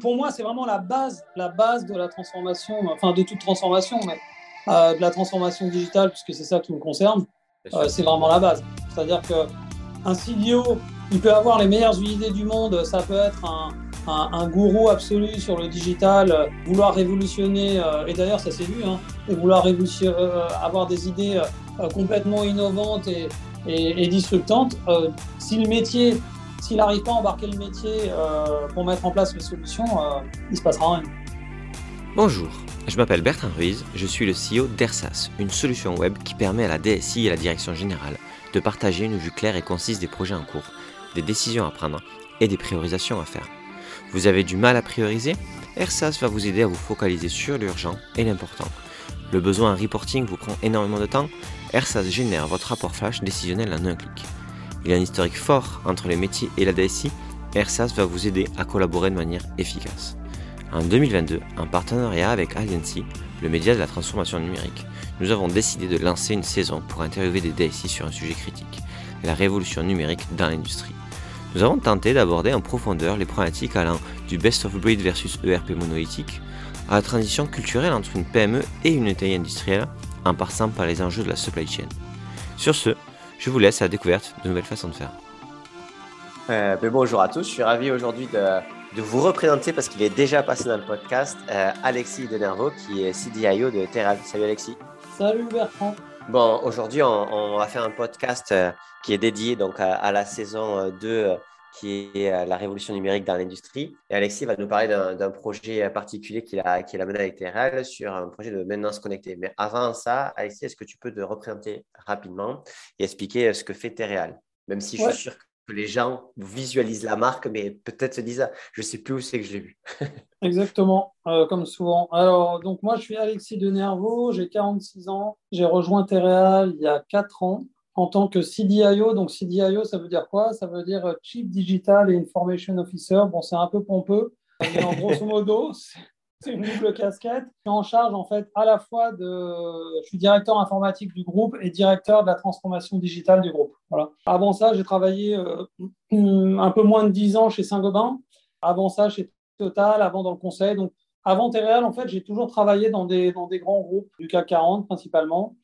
Pour moi, c'est vraiment la base, la base de la transformation, enfin de toute transformation, mais euh, de la transformation digitale, puisque c'est ça qui me concerne. Euh, c'est vraiment la base. C'est-à-dire qu'un CDO, il peut avoir les meilleures idées du monde, ça peut être un, un, gourou absolu sur le digital, euh, vouloir révolutionner, euh, et d'ailleurs ça s'est vu, hein, et vouloir avoir des idées complètement innovantes et, et, disruptantes. si le métier, s'il n'arrive pas à embarquer le métier pour mettre en place les solutions, il ne se passera rien. Bonjour, je m'appelle Bertrand Ruiz, je suis le CEO d'Ersas, une solution web qui permet à la DSI et à la direction générale de partager une vue claire et concise des projets en cours, des décisions à prendre et des priorisations à faire. Vous avez du mal à prioriser? Ersas va vous aider à vous focaliser sur l'urgent et l'important. Le besoin en reporting vous prend énormément de temps Ersas génère votre rapport flash décisionnel en un clic. Il y a un historique fort entre les métiers et la DSI. Ersas va vous aider à collaborer de manière efficace. En 2022, en partenariat avec Aliancy, le média de la transformation numérique, nous avons décidé de lancer une saison pour interviewer des DSI sur un sujet critique, la révolution numérique dans l'industrie. Nous avons tenté d'aborder en profondeur les problématiques allant du best of breed versus ERP monolithique à la transition culturelle entre une PME et une taille industrielle en passant par les enjeux de la supply chain. Sur ce, je vous laisse à la découverte de nouvelles façons de faire. Euh, bonjour à tous, je suis ravi aujourd'hui de, vous représenter parce qu'il est déjà passé dans le podcast euh, Alexis Denervaux qui est CDIO de Terral. Salut Alexis. Salut Bertrand. Bon, aujourd'hui, on, va faire un podcast euh, qui est dédié donc à, la saison 2 euh, euh, qui est la révolution numérique dans l'industrie. Et Alexis va nous parler d'un projet particulier qu'il a, qu'il a mené avec Terrell sur un projet de maintenance connectée. Mais avant ça, Alexis, est-ce que tu peux te représenter rapidement et expliquer ce que fait Terreal Même si je suis sûr que les gens visualisent la marque, mais peut-être se disent, je ne sais plus où c'est que je l'ai vu. Exactement, euh, comme souvent. Alors, donc moi, je suis Alexis Denervaux, j'ai 46 ans. J'ai rejoint Terreal il y a 4 ans en tant que CDIO. Donc, CDIO, ça veut dire quoi? Ça veut dire Chief Digital and Information Officer. Bon, c'est un peu pompeux, mais en grosso modo, c'est une double casquette. Je suis en charge, en fait, à la fois de. Je suis directeur informatique du groupe et directeur de la transformation digitale du groupe. Voilà. Avant ça, j'ai travaillé euh, un peu moins de 10 ans chez Saint-Gobain. Avant ça, chez Total, avant dans le conseil. Donc, avant Terreal, en fait, j'ai toujours travaillé dans des, dans des grands groupes du CAC 40 principalement.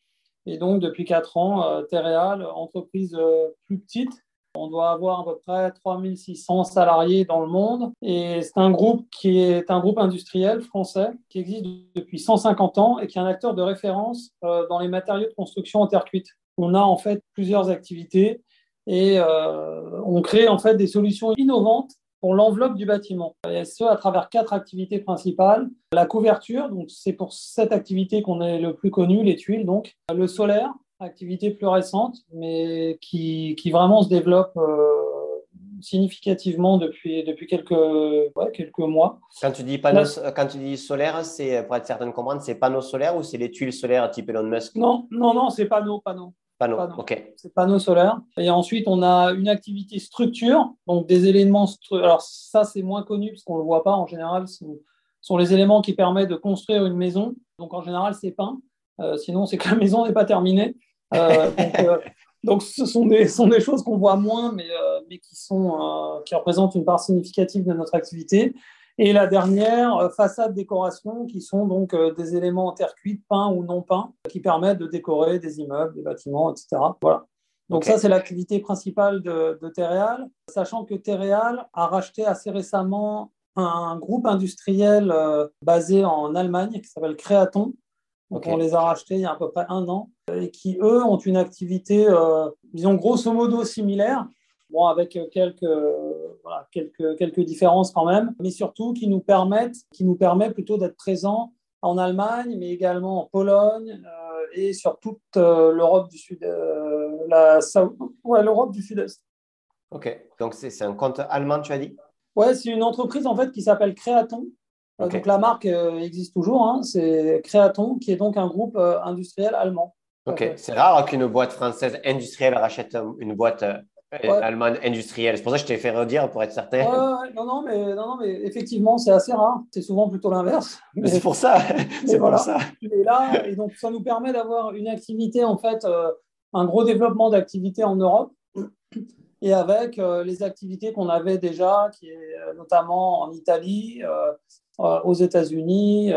Et donc, depuis 4 ans, euh, Terreal, entreprise euh, plus petite, on doit avoir à peu près 3600 salariés dans le monde. Et c'est un groupe qui est un groupe industriel français qui existe depuis 150 ans et qui est un acteur de référence euh, dans les matériaux de construction en terre cuite. On a en fait plusieurs activités et on crée en fait des solutions innovantes pour l'enveloppe du bâtiment. Et ce, à travers quatre activités principales. La couverture, donc c'est pour cette activité qu'on est le plus connu, les tuiles, donc. Le solaire, activité plus récente, mais qui, qui vraiment se développe euh, significativement depuis, depuis quelques, quelques mois. Quand tu dis, panneaux, quand tu dis solaire, c'est, pour être certain de comprendre, c'est panneaux solaires ou c'est les tuiles solaires type Elon Musk? Non, non, non, c'est panneaux, panneaux. Panneaux, ok. C'est panneaux solaires. Et ensuite, on a une activité structure, donc des éléments. Alors, ça, c'est moins connu parce qu'on ne le voit pas en général. Ce sont les éléments qui permettent de construire une maison. Donc, en général, c'est peint. Euh, sinon, c'est que la maison n'est pas terminée. Euh, euh, donc, ce sont des, sont des choses qu'on voit moins, mais, mais qui, sont, qui représentent une part significative de notre activité. Et la dernière, euh, façade décoration, qui sont donc euh, des éléments en terre cuite, peints ou non peints, qui permettent de décorer des immeubles, des bâtiments, etc. Voilà. Donc ça, c'est l'activité principale de, de Terreal, sachant que Terreal a racheté assez récemment un groupe industriel euh, basé en Allemagne qui s'appelle Créaton. Donc on les a rachetés il y a à peu près un an et qui, eux, ont une activité, disons, grosso modo similaire, bon, avec quelques, voilà, quelques, quelques différences quand même, mais surtout qui nous permettent, qui nous permet plutôt d'être présents en Allemagne, mais également en Pologne euh, et sur toute euh, l'Europe du Sud, euh, la, ouais, l'Europe du Sud-Est. Ok, donc c'est, un compte allemand, tu as dit? Ouais, c'est une entreprise en fait qui s'appelle Créaton. Donc la marque existe toujours, hein, c'est Créaton, qui est donc un groupe industriel allemand. Ok, c'est rare qu'une boîte française industrielle rachète une boîte Allemande industrielle. C'est pour ça que je t'ai fait redire pour être certain. non, non, mais, non, non, mais effectivement, c'est assez rare. C'est souvent plutôt l'inverse. Mais... C'est pour ça. c'est voilà. pour ça. Et là, et donc, ça nous permet d'avoir une activité, en fait, euh, un gros développement d'activité en Europe. et avec les activités qu'on avait déjà, qui est notamment en Italie, aux États-Unis.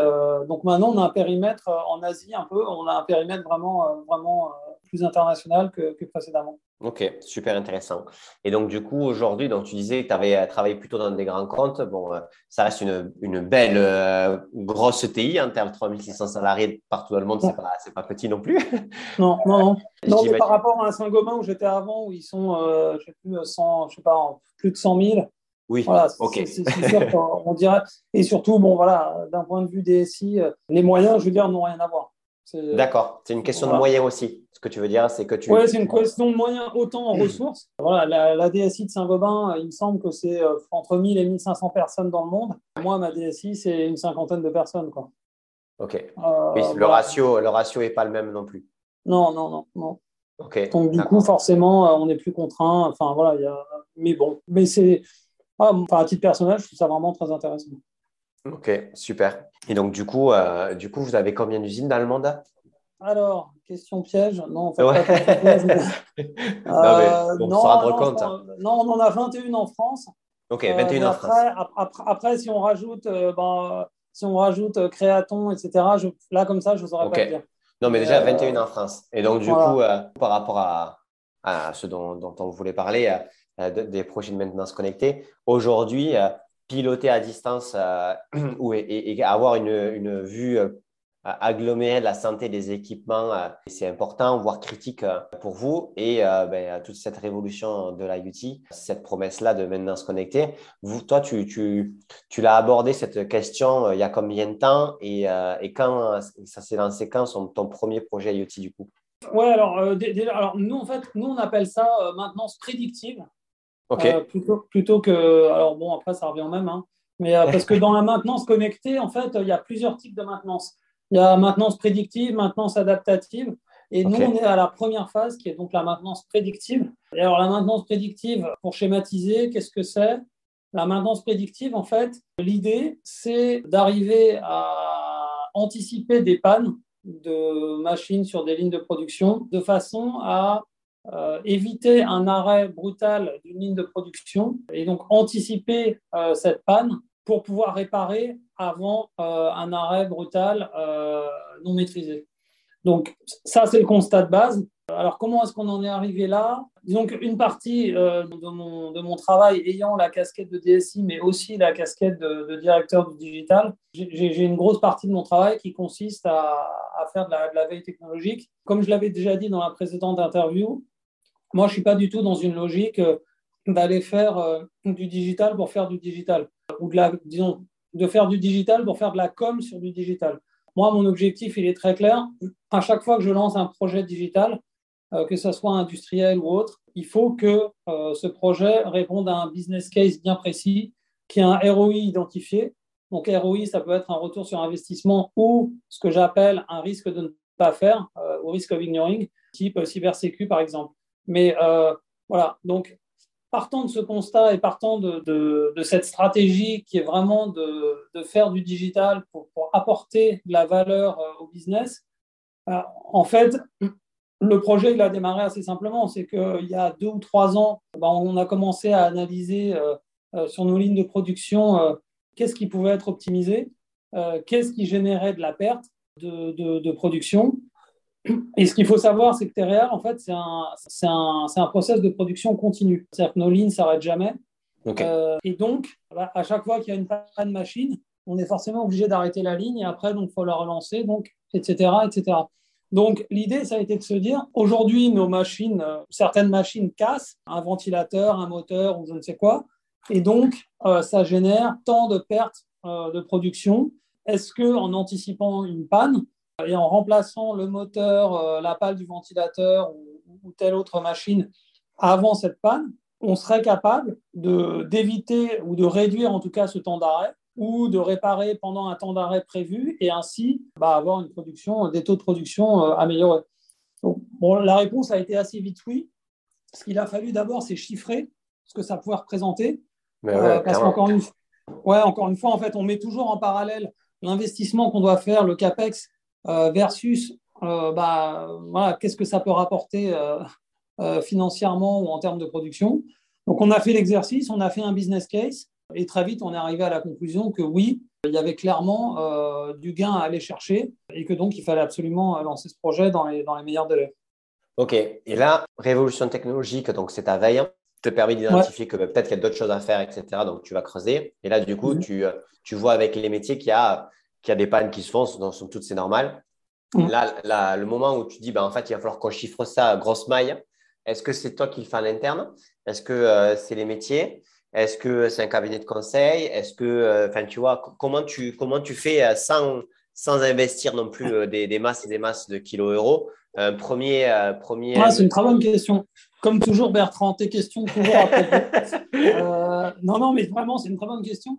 donc maintenant, on a un périmètre en Asie un peu, on a un périmètre vraiment, vraiment plus international que, précédemment. Ok, super intéressant. Et donc, du coup, aujourd'hui, donc, tu disais que tu avais travaillé plutôt dans des grands comptes. Bon, euh, ça reste une, une belle euh, grosse TI en termes de 3600 salariés partout dans le monde, ce n'est pas, pas, petit non plus. Non, non, non. non mais par rapport à Saint-Gobain où j'étais avant, où ils sont, euh, je sais plus, 100, je sais pas, plus de 100 000. Oui, voilà, ok. C'est sûr qu'on dirait. Et surtout, bon, voilà, d'un point de vue DSI, les moyens, je veux dire, n'ont rien à voir. D'accord, c'est une question de moyens aussi. Ce que tu veux dire, c'est que tu. Oui, c'est une question de moyens autant en ressources. Voilà, la, DSI de Saint-Gobain, il me semble que c'est euh, entre 1000 et 1500 personnes dans le monde. Moi, ma DSI, c'est une cinquantaine de personnes. Quoi. Ok. Euh, oui, le, ratio, le ratio n'est pas le même non plus. Non, non, non. non. Ok. Donc, du coup, forcément, euh, on est plus contraint. Enfin, voilà, y a... mais bon. Mais c'est. Ah, à titre personnel, je trouve ça vraiment très intéressant. Ok, super. Et donc, du coup, euh, du coup vous avez combien d'usines dans le monde? Alors, question piège. Non, en fait, non, mais pour se rendre compte. Non, on en a 21 en France. Ok, 21 euh, en après, France. Après, si on rajoute, euh, ben, si on rajoute Créaton, etc., je, là, comme ça, je ne saurais pas dire. Non, mais déjà 21 en France. Et donc, du coup, par rapport à, à ce dont, dont, on voulait parler, des projets de maintenance connectés, aujourd'hui, piloter à distance euh, ou, et, avoir une, une vue euh, agglomérée de la santé des équipements, euh, c'est important, voire critique pour vous. Et ben, toute cette révolution de l'IoT, cette promesse-là de maintenance connectée, vous, toi, tu, tu, tu l'as abordé cette question il y a combien de temps et, et quand ça s'est lancé quand ton premier projet IoT du coup? Ouais, alors, alors nous, en fait, nous, on appelle ça maintenance prédictive. Euh, plutôt, plutôt, que. Alors, bon, après, ça revient au même. Hein. mais euh, parce que dans la maintenance connectée, en fait, il y a plusieurs types de maintenance. Il y a maintenance prédictive, maintenance adaptative. Et nous, on est à la première phase qui est donc la maintenance prédictive. Et alors, la maintenance prédictive, pour schématiser, qu'est-ce que c'est? La maintenance prédictive, en fait, l'idée, c'est d'arriver à anticiper des pannes de machines sur des lignes de production de façon à euh, éviter un arrêt brutal d'une ligne de production et donc anticiper euh, cette panne pour pouvoir réparer avant euh, un arrêt brutal non maîtrisé. Donc ça, c'est le constat de base. Alors comment est-ce qu'on en est arrivé là? Disons qu'une partie de, mon, de, mon, travail ayant la casquette de DSI, mais aussi la casquette de, directeur du digital, j'ai une grosse partie de mon travail qui consiste à, faire de la, de la, veille technologique. Comme je l'avais déjà dit dans la précédente interview, moi, je ne suis pas du tout dans une logique euh, d'aller faire euh, du digital pour faire du digital, ou de la, disons, de faire du digital pour faire de la com sur du digital. Moi, mon objectif, il est très clair. À chaque fois que je lance un projet digital, euh, que ce soit industriel ou autre, il faut que ce projet réponde à un business case bien précis, qui a un ROI identifié. Donc, ROI, ça peut être un retour sur investissement ou ce que j'appelle un risque de ne pas faire, ou risque of ignoring, type cybersécu par exemple. Mais euh, voilà, donc partant de ce constat et partant de, cette stratégie qui est vraiment de, faire du digital pour, apporter de la valeur euh, au business, euh, en fait, le projet il a démarré assez simplement. C'est qu'il y a deux ou trois ans, ben, on a commencé à analyser sur nos lignes de production qu'est-ce qui pouvait être optimisé, qu'est-ce qui générait de la perte de production et ce qu'il faut savoir, c'est que Terrea, en fait, c'est un, c'est un, un, process de production continu. C'est-à-dire que nos lignes ne s'arrêtent jamais. Euh, et donc, à chaque fois qu'il y a une panne machine, on est forcément obligé d'arrêter la ligne et après, il faut la relancer, donc, etc., etc. Donc, l'idée, ça a été de se dire, aujourd'hui, nos machines, euh, certaines machines cassent, un ventilateur, un moteur ou je ne sais quoi, et donc, euh, ça génère tant de pertes de production. Est-ce que, en anticipant une panne, et en remplaçant le moteur, euh, la pale du ventilateur ou, telle autre machine avant cette panne, on serait capable d'éviter ou de réduire en tout cas ce temps d'arrêt ou de réparer pendant un temps d'arrêt prévu et ainsi bah, avoir une production, des taux de production euh, améliorés. bon, la réponse a été assez vite oui. Ce qu'il a fallu d'abord, c'est chiffrer ce que ça pouvait représenter. Euh, parce qu'encore une, ouais, encore une fois, en fait, on met toujours en parallèle l'investissement qu'on doit faire, le CAPEX, versus euh, bah, voilà, qu'est-ce que ça peut rapporter euh, financièrement ou en termes de production. Donc on a fait l'exercice, on a fait un business case et très vite on est arrivé à la conclusion que oui, il y avait clairement du gain à aller chercher et que donc il fallait absolument lancer ce projet dans les, dans les meilleurs délais. Ok, et là, révolution technologique, donc c'est ta veille, te permet d'identifier que peut-être qu'il y a d'autres choses à faire, etc. Donc tu vas creuser. Et là, du coup, mhm. tu, tu vois avec les métiers qu'il y a qu'il y a des pannes qui se font, toutes c'est normal. Mm. Là, le moment où tu dis, ben, en fait, il va falloir qu'on chiffre ça grosse maille, est-ce que c'est toi qui le fais à l'interne? Est-ce que euh, c'est les métiers? Est-ce que c'est un cabinet de conseil? Est-ce que, euh, enfin, tu vois, comment tu, comment tu fais euh, sans, sans investir non plus des, des, masses et des masses de kilos euros? Un premier. premier... c'est une très bonne question. Comme toujours, Bertrand, tes questions toujours à non, non, mais vraiment, c'est une très bonne question.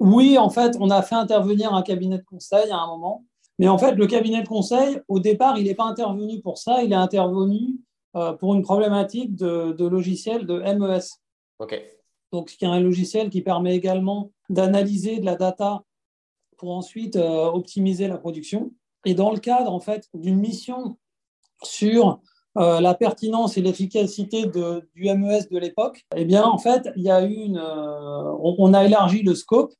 Oui, en fait, on a fait intervenir un cabinet de conseil à un moment. Mais en fait, le cabinet de conseil, au départ, il n'est pas intervenu pour ça. Il est intervenu euh, pour une problématique de, logiciel de MES. OK. Donc, qui est un logiciel qui permet également d'analyser de la data pour ensuite euh, optimiser la production. Et dans le cadre, en fait, d'une mission sur euh, la pertinence et l'efficacité du MES de l'époque, eh bien, en fait, il y a eu une, on, a élargi le scope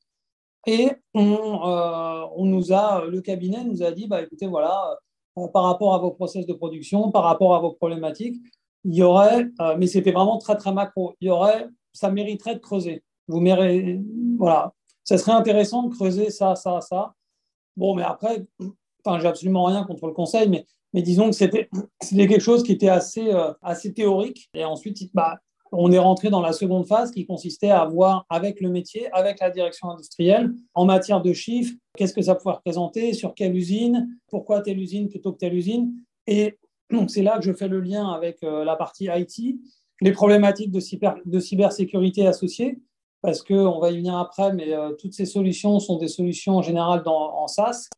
et euh, on, nous a, le cabinet nous a dit, bah, écoutez, voilà, euh, par rapport à vos process de production, par rapport à vos problématiques, il y aurait, euh, mais c'était vraiment très, très macro, il y aurait, ça mériterait de creuser. Vous méritez, voilà, ça serait intéressant de creuser ça, ça, ça. Bon, mais après, enfin, j'ai absolument rien contre le conseil, mais, mais disons que c'était quelque chose qui était assez, assez théorique. Et ensuite, bah, on est rentré dans la seconde phase qui consistait à voir avec le métier, avec la direction industrielle, en matière de chiffres, qu'est-ce que ça pouvait représenter, sur quelle usine, pourquoi telle usine plutôt que telle usine. Et donc c'est là que je fais le lien avec euh, la partie IT, les problématiques de, de cybersécurité associées, parce qu'on va y venir après, mais euh, toutes ces solutions sont des solutions en général dans, en SaaS,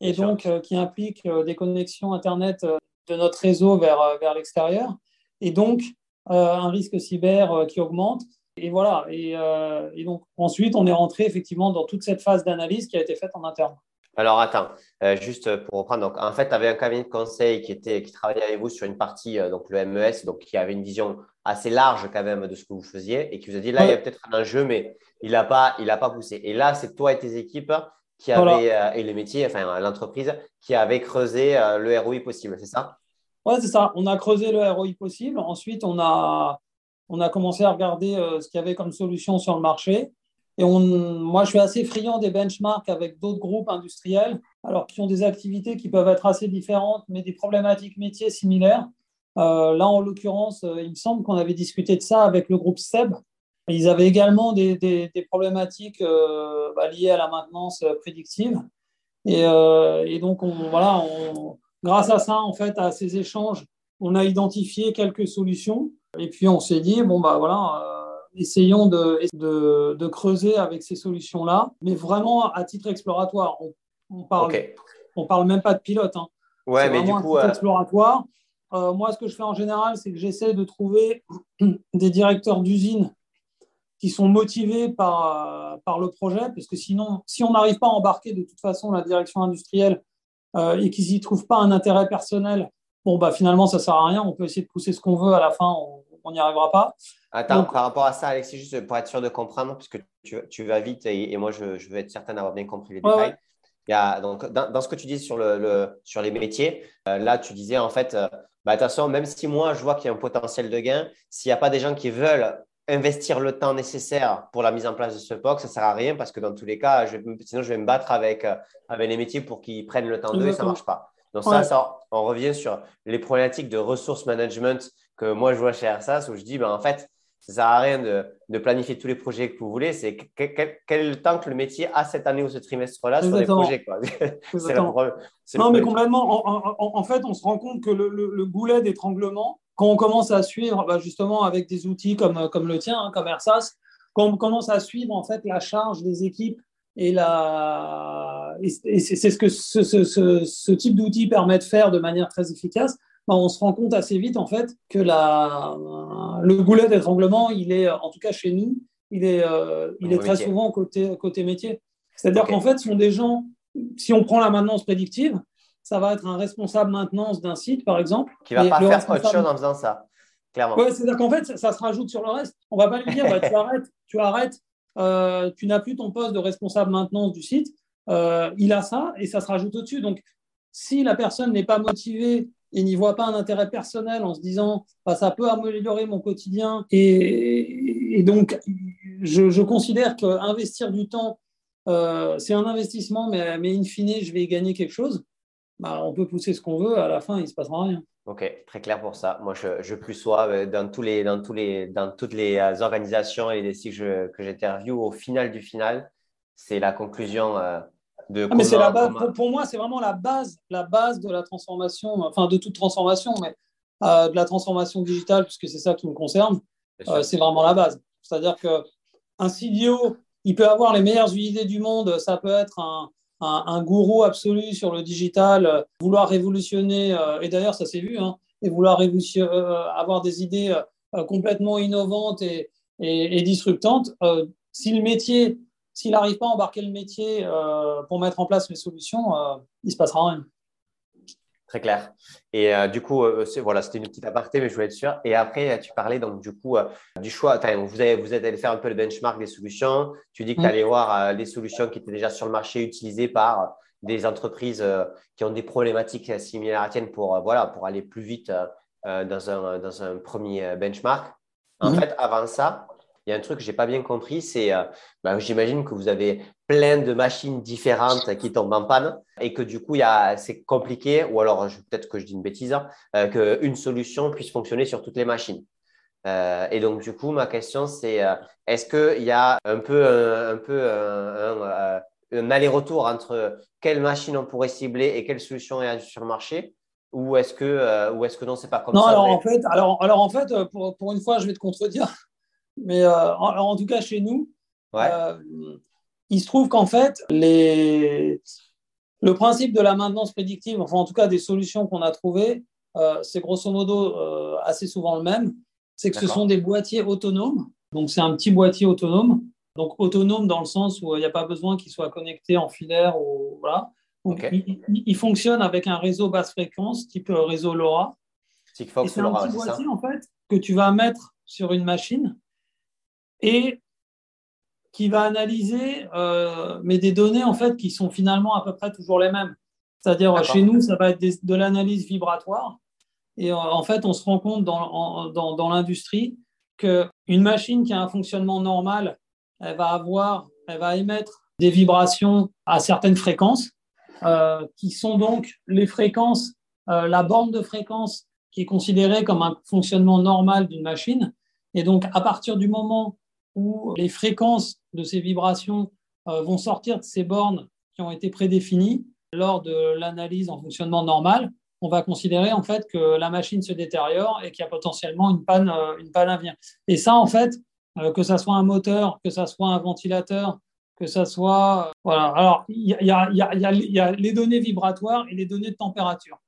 et donc euh, qui impliquent des connexions Internet de notre réseau vers, vers l'extérieur. Et donc, un risque cyber euh, qui augmente. Et voilà. Euh, et, donc, ensuite, on est rentré effectivement dans toute cette phase d'analyse qui a été faite en interne. Alors, attends, juste pour reprendre. Donc, en fait, tu avais un cabinet de conseil qui, était, qui travaillait avec vous sur une partie, donc le MES, donc qui avait une vision assez large quand même de ce que vous faisiez et qui vous a dit là, il y a peut-être un enjeu, mais il n'a pas, il pas poussé. Et là, c'est toi et tes équipes qui avaient, et les métiers, enfin l'entreprise, qui avaient creusé le ROI possible, c'est ça? Ouais, c'est ça. On a creusé le ROI possible. Ensuite, on a, on a commencé à regarder euh, ce qu'il y avait comme solution sur le marché. Et on, moi, je suis assez friand des benchmarks avec d'autres groupes industriels, alors qui ont des activités qui peuvent être assez différentes, mais des problématiques métiers similaires. Euh, là, en l'occurrence, euh, il me semble qu'on avait discuté de ça avec le groupe SEB. Ils avaient également des, des, problématiques bah, liées à la maintenance prédictive. Et, et donc, on, voilà, on, grâce à ça, en fait, à ces échanges, on a identifié quelques solutions. Et puis, on s'est dit, bon, bah voilà, euh, essayons de, de, creuser avec ces solutions-là, mais vraiment à titre exploratoire. On, on parle, on parle même pas de pilote. Hein. Ouais, mais du coup, à titre exploratoire. Euh, moi, ce que je fais en général, c'est que j'essaie de trouver des directeurs d'usine qui sont motivés par, euh, par le projet, parce que sinon, si on n'arrive pas à embarquer de toute façon la direction industrielle euh, et qu'ils n'y trouvent pas un intérêt personnel, bon, bah, finalement, ça ne sert à rien. On peut essayer de pousser ce qu'on veut. À la fin, on n'y arrivera pas. Attends, par rapport à ça, Alexis, juste pour être sûr de comprendre, puisque tu, tu vas vite et, moi, je, veux être certain d'avoir bien compris les détails. Il y a, donc, dans, ce que tu dis sur, le, sur les métiers, euh, là, tu disais en fait, euh, bah, attention, même si moi, je vois qu'il y a un potentiel de gain, s'il n'y a pas des gens qui veulent investir le temps nécessaire pour la mise en place de ce POC, ça ne sert à rien parce que dans tous les cas, sinon je vais me battre avec, euh, avec les métiers pour qu'ils prennent le temps d'eux et ça ne marche pas. Donc ça, ça, on revient sur les problématiques de ressources management que moi je vois chez AirSAS où je dis, ben, en fait, ça ne sert à rien de, de, planifier tous les projets que vous voulez. C'est quel, temps que le métier a cette année ou ce trimestre-là sur les projets. c'est non, mais complètement. En, en, fait, on se rend compte que le, le, le goulet d'étranglement, quand on commence à suivre, bah, justement avec des outils comme, comme le tien, hein, comme AirSAS, quand on commence à suivre en fait la charge des équipes et, la... et c'est ce que ce, ce, ce, type d'outil permet de faire de manière très efficace, bah, on se rend compte assez vite en fait que la... le goulet d'étranglement, il est, en tout cas chez nous, il est, euh, il est très souvent côté, côté métier. C'est-à-dire qu'en fait, ce sont des gens, si on prend la maintenance prédictive, ça va être un responsable maintenance d'un site, par exemple. Qui va pas faire autre chose en faisant ça. clairement. Ouais, c'est-à-dire qu'en fait, ça, se rajoute sur le reste. On ne va pas lui dire, bah, tu arrêtes, tu arrêtes, euh, tu n'as plus ton poste de responsable maintenance du site. Euh, il a ça et ça se rajoute au-dessus. Donc, si la personne n'est pas motivée et n'y voit pas un intérêt personnel en se disant bah, ça peut améliorer mon quotidien et, donc je, considère qu'investir du temps euh, c'est un investissement mais, mais in fine je vais y gagner quelque chose bah, on peut pousser ce qu'on veut à la fin il ne se passera rien Ok, très clair pour ça. Moi, je, je plus sois euh, dans, tous les, dans, tous les, dans toutes les euh, organisations et les sites que j'interviewe, au final du final, c'est la conclusion ah, mais c'est la base, pour, moi, c'est vraiment la base, la base de la transformation, enfin de toute transformation, mais euh, de la transformation digitale, puisque c'est ça qui me concerne, euh, c'est vraiment la base. C'est-à-dire qu'un CDO, il peut avoir les meilleures idées du monde, ça peut être un, un, gourou absolu sur le digital, euh, vouloir révolutionner, et d'ailleurs ça s'est vu, hein, et vouloir avoir des idées complètement innovantes et, disruptantes. si le métier s'il n'arrive pas à embarquer le métier euh, pour mettre en place les solutions, euh, il se passera rien. Très clair. Et euh, du coup, voilà, c'était une petite aparté, mais je voulais être sûr. Et après, tu parlais donc du coup du choix. Vous, avez, vous êtes allé faire un peu le benchmark des solutions. Tu dis que tu allais voir les solutions qui étaient déjà sur le marché utilisées par des entreprises qui ont des problématiques similaires à tienne pour, voilà, pour aller plus vite dans, un, dans un premier benchmark. En mhm. fait, avant ça, il y a un truc que je n'ai pas bien compris, c'est euh, bah, j'imagine que vous avez plein de machines différentes qui tombent en panne et que du coup, c'est compliqué, ou alors peut-être que je dis une bêtise, hein, euh, qu'une solution puisse fonctionner sur toutes les machines. Euh, et donc, du coup, ma question, c'est est-ce qu'il y a un peu un, peu un, aller-retour entre quelle machine on pourrait cibler et quelle solution est sur le marché ou est-ce que, ou est-ce que non, c'est pas comme ça Non, alors en fait, alors, alors en fait pour, pour, une fois, je vais te contredire. Mais euh, en, tout cas, chez nous, euh, il se trouve qu'en fait, les... le principe de la maintenance prédictive, enfin en tout cas des solutions qu'on a trouvées, euh, c'est grosso modo assez souvent le même. C'est que ce sont des boîtiers autonomes. Donc c'est un petit boîtier autonome. Donc autonome dans le sens où il n'y a pas besoin qu'il soit connecté en filaire. Ou, voilà. Donc, il, fonctionne avec un réseau basse fréquence, type réseau LoRa. c'est un petit boîtier en fait que tu vas mettre sur une machine et qui va analyser euh, mais des données en fait qui sont finalement à peu près toujours les mêmes. C'est-à-dire chez nous, ça va être de l'analyse vibratoire. Et euh, en fait, on se rend compte dans, dans, dans l'industrie qu'une machine qui a un fonctionnement normal, elle va avoir, elle va émettre des vibrations à certaines fréquences, euh, qui sont donc les fréquences, la borne de fréquence qui est considérée comme un fonctionnement normal d'une machine. Et donc, à partir du moment où les fréquences de ces vibrations euh, vont sortir de ces bornes qui ont été prédéfinies lors de l'analyse en fonctionnement normal, on va considérer en fait que la machine se détériore et qu'il y a potentiellement une panne, euh, une panne à venir. Et ça, en fait, euh, que ça soit un moteur, que ça soit un ventilateur, que ça soit voilà. Alors, il y, a, les données vibratoires et les données de température.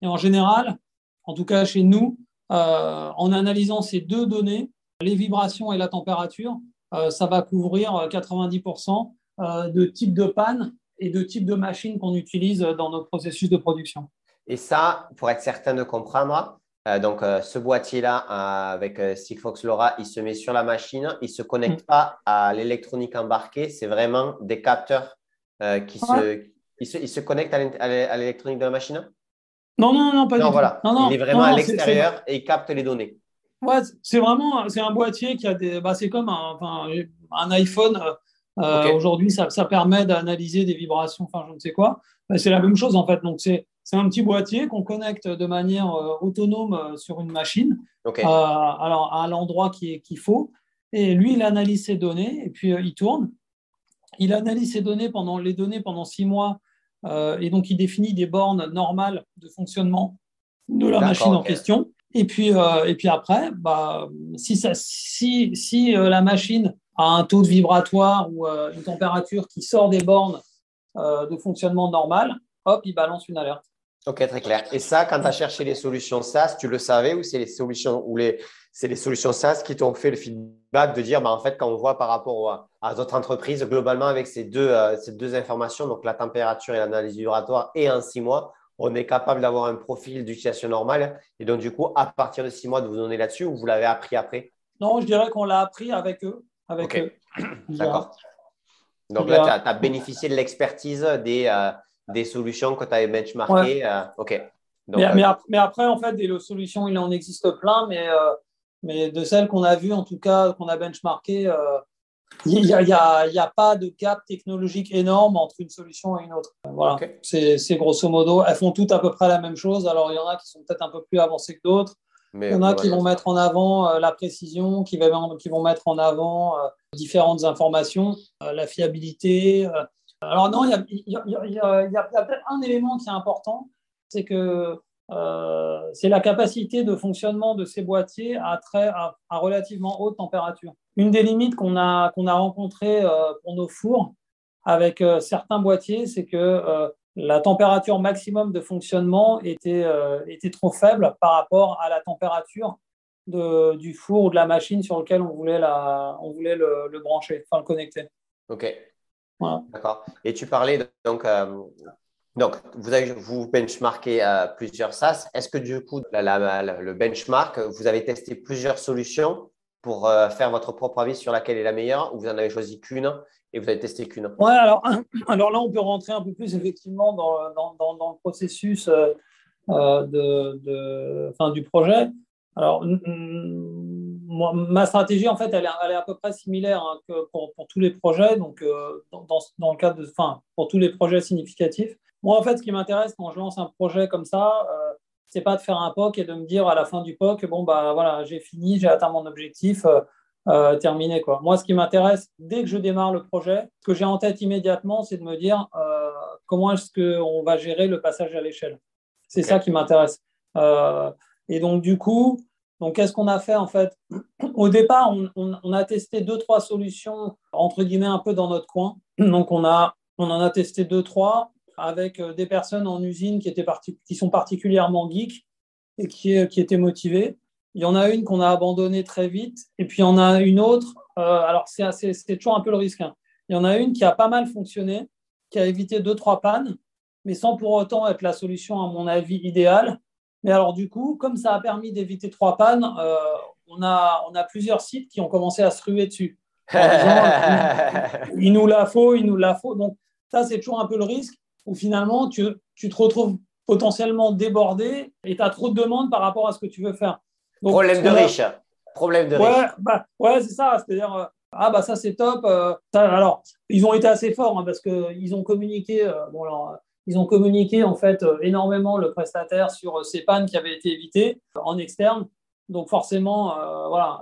Et en général, en tout cas chez nous, en analysant ces deux données, les vibrations et la température, euh, ça va couvrir 90% euh, euh, de types de panne et de types de machines qu'on utilise dans nos processus de production. Et ça, pour être certain de comprendre, donc ce boîtier-là avec Sigfox LoRa, il se met sur la machine, il ne se connecte mm. pas à l'électronique embarquée, c'est vraiment des capteurs qui se, il se, connectent à l'électronique de la machine? Non, non, non, pas du voilà. tout. Non, il est vraiment à l'extérieur et il capte les données. Ouais, c'est vraiment c'est un boîtier qui a des. Bah, c'est comme un, enfin, un iPhone. Euh, Aujourd'hui, ça, ça, permet d'analyser des vibrations, enfin, je ne sais quoi. c'est la même chose en fait. Donc, c'est un petit boîtier qu'on connecte de manière euh, autonome euh, sur une machine, euh, alors à l'endroit qu'il faut. Et lui, il analyse ses données et puis il tourne. Il analyse ses données pendant les données pendant six mois et donc il définit des bornes normales de fonctionnement de la machine en question. Et puis, euh, et puis après, bah, si, si, si euh, la machine a un taux de vibratoire ou euh, une température qui sort des bornes de fonctionnement normal, hop, il balance une alerte. Ok, très clair. Et ça, quand tu as cherché les solutions SaaS, tu le savais ou c'est les solutions ou les, c'est les solutions SaaS qui t'ont fait le feedback de dire, bah, en fait, quand on voit par rapport à, d'autres entreprises, globalement, avec ces deux, ces deux informations, donc la température et l'analyse vibratoire, et en six mois, on est capable d'avoir un profil d'utilisation normale. Et donc, du coup, à partir de six mois, de vous donner là-dessus ou vous l'avez appris après? Non, je dirais qu'on l'a appris avec eux. Avec eux. D'accord. Donc là, tu as, bénéficié de l'expertise des, euh, des solutions que tu avais benchmarkées. Euh, OK. mais, mais, après, en fait, des solutions, il en existe plein, mais, mais de celles qu'on a vues, en tout cas, qu'on a benchmarkées, il n'y a, a, pas de gap technologique énorme entre une solution et une autre. Voilà, c'est grosso modo. Elles font toutes à peu près la même chose. Alors, il y en a qui sont peut-être un peu plus avancées que d'autres. il y en a qui vont mettre en avant euh, la précision, qui, qui, vont mettre en avant euh, différentes informations, euh, la fiabilité. Alors non, il y a, y a peut-être un élément qui est important, c'est que euh, c'est la capacité de fonctionnement de ces boîtiers à, très, à, relativement haute température. Une des limites qu'on a, qu'on a rencontrées euh, pour nos fours avec euh, certains boîtiers, c'est que la température maximum de fonctionnement était, était trop faible par rapport à la température de, du four ou de la machine sur lequel on voulait, la, on voulait le, le brancher, enfin le connecter. OK. D'accord. Et tu parlais donc donc, vous, avez, vous benchmarkez euh, plusieurs SaaS. Est-ce que du coup, le benchmark, vous avez testé plusieurs solutions pour euh, faire votre propre avis sur laquelle est la meilleure ou vous en avez choisi qu'une et vous avez testé qu'une? Oui, alors, là, on peut rentrer un peu plus effectivement dans, le processus euh, de, de, enfin, du projet. Alors, ma stratégie, en fait, elle est, à peu près similaire hein, pour, tous les projets, donc dans, le cadre de, enfin, pour tous les projets significatifs. Moi, en fait, ce qui m'intéresse quand je lance un projet comme ça, euh, c'est pas de faire un POC et de me dire à la fin du POC, bon, bah voilà, j'ai fini, j'ai atteint mon objectif, euh, euh, terminé. Quoi. Moi, ce qui m'intéresse, dès que je démarre le projet, ce que j'ai en tête immédiatement, c'est de me dire euh, comment est-ce qu'on va gérer le passage à l'échelle. C'est ça qui m'intéresse. et donc, du coup, donc, qu'est-ce qu'on a fait en fait? Au départ, on, on, a testé deux, trois solutions, entre guillemets, un peu dans notre coin. Donc, on, a, on en a testé deux, trois avec euh, des personnes en usine qui, étaient qui sont particulièrement geeks et qui, qui étaient motivées. Il y en a une qu'on a abandonnée très vite, et puis il y en a une autre. Euh, alors, c'est toujours un peu le risque. Hein. Il y en a une qui a pas mal fonctionné, qui a évité deux, trois pannes, mais sans pour autant être la solution, à mon avis, idéale. Mais alors, du coup, comme ça a permis d'éviter trois pannes, euh, on, a, on a plusieurs sites qui ont commencé à se ruer dessus. il nous la faut, il nous la faut. Donc, ça, c'est toujours un peu le risque où finalement tu, tu, te retrouves potentiellement débordé et tu as trop de demandes par rapport à ce que tu veux faire. Problème de riche. Problème de ouais, riche. Bah, ouais, c'est ça. C'est-à-dire, euh, ah bah ça c'est top. Euh, alors, ils ont été assez forts hein, parce qu'ils ont communiqué. Euh, bon, alors, ils ont communiqué en fait énormément le prestataire sur ces pannes qui avaient été évitées en externe. Donc forcément, voilà,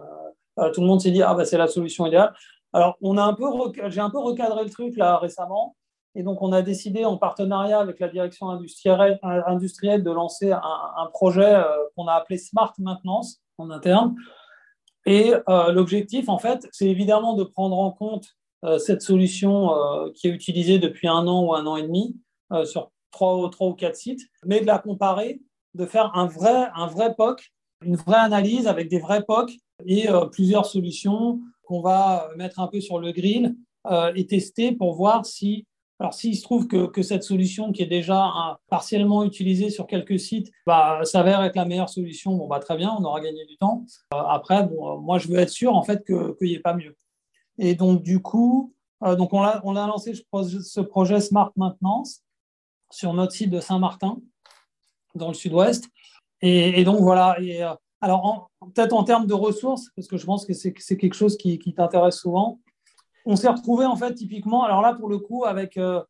tout le monde s'est dit ah bah c'est la solution idéale. Alors on a un peu, j'ai un peu recadré le truc là récemment et donc, on a décidé, en partenariat avec la direction industrielle, de lancer un, projet euh, qu'on a appelé Smart Maintenance en interne. Et euh, l'objectif, en fait, c'est évidemment de prendre en compte euh, cette solution qui est utilisée depuis un an ou un an et demi sur trois, ou quatre sites, mais de la comparer, de faire un vrai, un vrai POC, une vraie analyse avec des vrais POC et plusieurs solutions qu'on va mettre un peu sur le grill et tester pour voir si alors, s'il se trouve que, cette solution qui est déjà hein, partiellement utilisée sur quelques sites bah, s'avère être la meilleure solution, bon, bah, très bien, on aura gagné du temps. Euh, après, bon, moi, je veux être sûr en fait qu'il n'y ait pas mieux. Et donc, du coup, euh, donc on, a, on a lancé ce projet Smart Maintenance sur notre site de Saint-Martin, dans le sud-ouest. Et, donc, voilà. Et, euh, alors, peut-être en termes de ressources, parce que je pense que c'est quelque chose qui t'intéresse souvent on s'est retrouvé en fait typiquement, alors là pour le coup avec euh,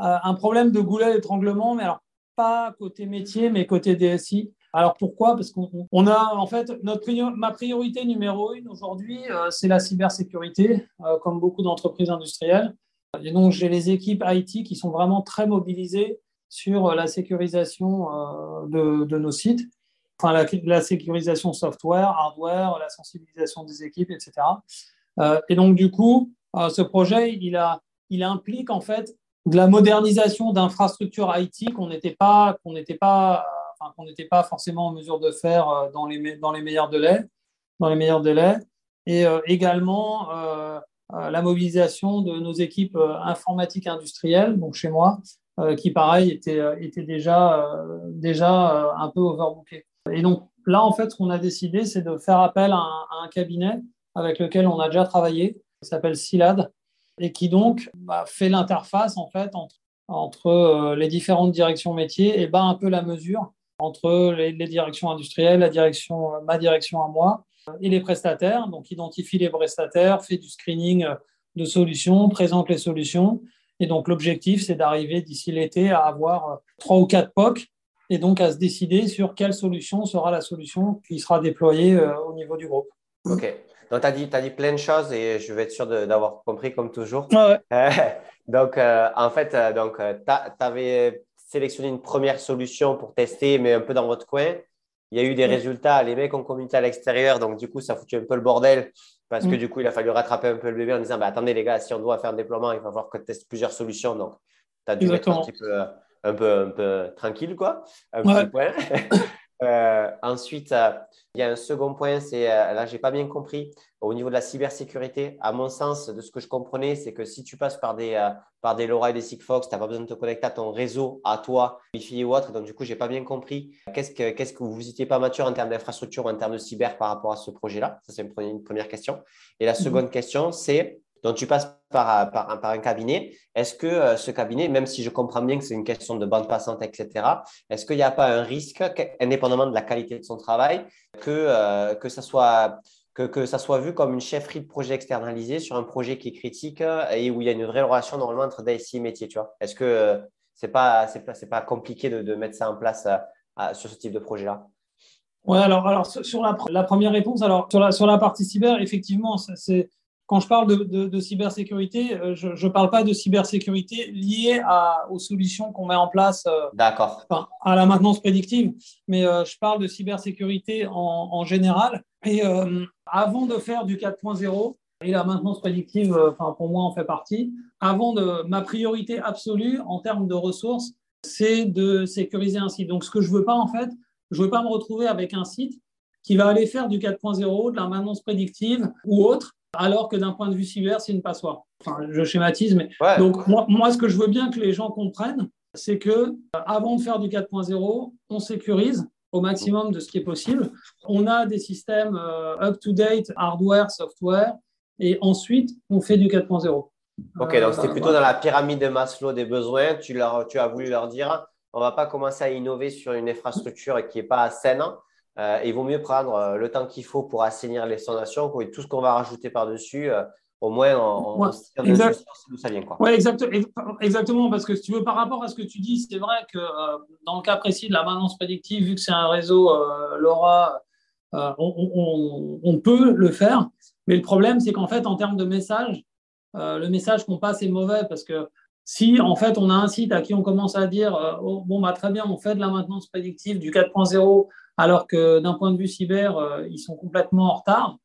euh, un problème de goulet d'étranglement, mais alors pas côté métier, mais côté DSI. Alors pourquoi? Parce qu'on a en fait notre ma priorité numéro une aujourd'hui, euh, c'est la cybersécurité, comme beaucoup d'entreprises industrielles. Et donc j'ai les équipes IT qui sont vraiment très mobilisées sur la sécurisation de, nos sites, enfin la, sécurisation software, hardware, la sensibilisation des équipes, etc. et donc du coup, ce projet, il, a, il implique en fait de la modernisation d'infrastructures IT qu'on n'était pas, qu'on pas, qu'on pas forcément en mesure de faire euh, dans les, meilleurs délais, dans les meilleurs délais, et euh, également la mobilisation de nos équipes informatiques industrielles, donc chez moi, qui pareil était, était déjà, déjà un peu overbooké. Et donc là, en fait, ce qu'on a décidé, c'est de faire appel à un, cabinet avec lequel on a déjà travaillé, qui s'appelle SILAD, et qui donc bah, fait l'interface en fait entre, entre les différentes directions métiers et bat un peu la mesure entre les, directions industrielles, la direction, ma direction à moi, et les prestataires. Donc, identifie les prestataires, fait du screening de solutions, présente les solutions. Et donc, l'objectif, c'est d'arriver d'ici l'été à avoir trois ou quatre POC et donc à se décider sur quelle solution sera la solution qui sera déployée euh, au niveau du groupe. OK. Donc, tu as dit, as dit plein de choses et je vais être sûr d'avoir compris comme toujours. ouais. donc, euh, en fait, euh, donc, tu avais sélectionné une première solution pour tester, mais un peu dans votre coin. Il y a eu des résultats, les mecs ont communiqué à l'extérieur, donc du coup, ça foutu un peu le bordel parce que mm. du coup, il a fallu rattraper un peu le bébé en disant bah, Attendez, les gars, si on doit faire un déploiement, il va falloir que tu testes plusieurs solutions. Donc, tu as dû être un petit peu, un peu, un peu tranquille, quoi. Un petit point. Euh, ensuite, euh, il y a un second point, c'est euh, là, je n'ai pas bien compris. Au niveau de la cybersécurité, à mon sens, de ce que je comprenais, c'est que si tu passes par des, par des LoRa et des Sigfox, tu n'as pas besoin de te connecter à ton réseau, à toi, Wi-Fi ou autre. Donc, du coup, je n'ai pas bien compris. Qu'est-ce que, qu'est-ce que vous n'étiez pas mature en termes d'infrastructure ou en termes de cyber par rapport à ce projet-là? Ça, c'est une première question. Et la mhm. seconde question, c'est donc tu passes par, par, un cabinet. Est-ce que euh, ce cabinet, même si je comprends bien que c'est une question de bande passante, etc., est-ce qu'il n'y a pas un risque, indépendamment de la qualité de son travail, que, euh, que, ça soit, que, que ça soit vu comme une chefferie de projet externalisée sur un projet qui est critique euh, et où il y a une vraie relation normalement entre DSI et métier tu vois? Est-ce que ce n'est pas, c'est pas, pas, compliqué de, de, mettre ça en place sur ce type de projet-là? Ouais, alors, alors sur la, la, première réponse, alors sur la, sur la partie cyber, effectivement, c'est quand je parle de, cybersécurité, euh, je ne parle pas de cybersécurité liée aux solutions qu'on met en place euh, à la maintenance prédictive, mais euh, je parle de cybersécurité en, général. Et avant de faire du 4.0, et la maintenance prédictive, enfin, pour moi, en fait partie, avant de ma priorité absolue en termes de ressources, c'est de sécuriser un site. Donc, ce que je ne veux pas, en fait, je ne veux pas me retrouver avec un site qui va aller faire du 4.0, de la maintenance prédictive ou autre, alors que d'un point de vue cyber, c'est une passoire. Enfin, je schématise, mais donc moi, ce que je veux bien que les gens comprennent, c'est que euh, avant de faire du 4.0, on sécurise au maximum de ce qui est possible. On a des systèmes euh, up-to-date, hardware, software, et ensuite on fait du 4.0. Ok, donc c'était euh, plutôt dans la pyramide de Maslow des besoins. Tu, leur, tu as voulu leur dire, on ne va pas commencer à innover sur une infrastructure qui n'est pas saine. Euh, il vaut mieux prendre euh, le temps qu'il faut pour assainir les sondations et tout ce qu'on va rajouter par-dessus, euh, au moins on, ouais, d'où ça vient. Oui, exactement, parce que si tu veux, par rapport à ce que tu dis, c'est vrai que dans le cas précis de la maintenance prédictive, vu que c'est un réseau LoRa, on, on, peut le faire, mais le problème, c'est qu'en fait, en termes de message, le message qu'on passe est mauvais parce que si en fait on a un site à qui on commence à dire oh, bon bah très bien on fait de la maintenance prédictive du 4.0 alors que d'un point de vue cyber, euh, ils sont complètement en retard,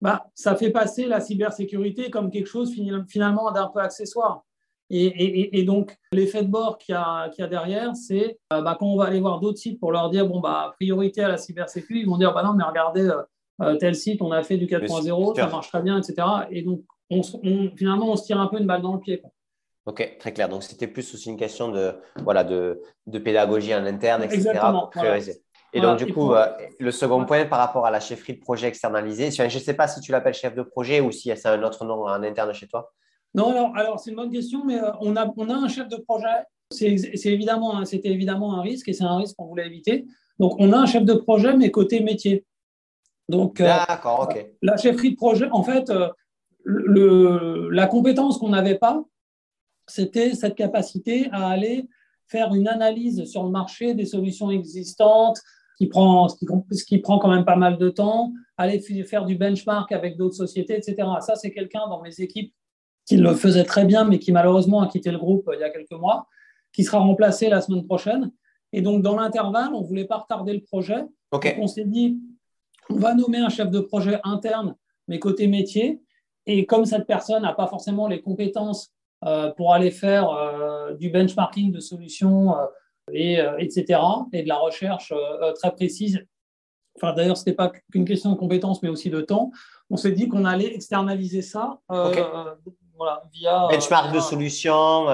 bah, ça fait passer la cybersécurité comme quelque chose finalement d'un peu accessoire. Et, donc, l'effet de bord qu'il y, a derrière, c'est euh, bah, quand on va aller voir d'autres sites pour leur dire, bon, bah, priorité à la cybersécurité, ils vont dire, bah non, mais regardez, euh, tel site, on a fait du 4.0, ça marche très bien, etc. Et donc, finalement, on se tire un peu une balle dans le pied. Ok, très clair. Donc, c'était plus aussi une question de, voilà, de, pédagogie en interne, etc. Exactement, et donc, du coup, euh, le second point par rapport à la chefferie de projet externalisée, je ne sais pas si tu l'appelles chef de projet ou si c'est un autre nom en interne chez toi. Non, alors, alors c'est une bonne question, mais euh, on, a, on a un chef de projet. C'est évidemment, c'était évidemment un risque et c'est un risque qu'on voulait éviter. Donc, on a un chef de projet, mais côté métier. Donc, euh, D'accord, ok. La chefferie de projet, en fait, le, la compétence qu'on n'avait pas, c'était cette capacité à aller faire une analyse sur le marché des solutions existantes, qui prend, ce qui, prend quand même pas mal de temps, aller faire du benchmark avec d'autres sociétés, etc. Ça, c'est quelqu'un dans mes équipes qui le faisait très bien, mais qui malheureusement a quitté le groupe euh, il y a quelques mois, qui sera remplacé la semaine prochaine. Et donc, dans l'intervalle, on ne voulait pas retarder le projet. on s'est dit, on va nommer un chef de projet interne, mais côté métier. Et comme cette personne n'a pas forcément les compétences pour aller faire euh, du benchmarking de solutions et, euh, etc. Et de la recherche euh, euh, très précise. Enfin, d'ailleurs, ce n'était pas qu'une question de compétences, mais aussi de temps. On s'est dit qu'on allait externaliser ça voilà, via. Benchmark de solutions,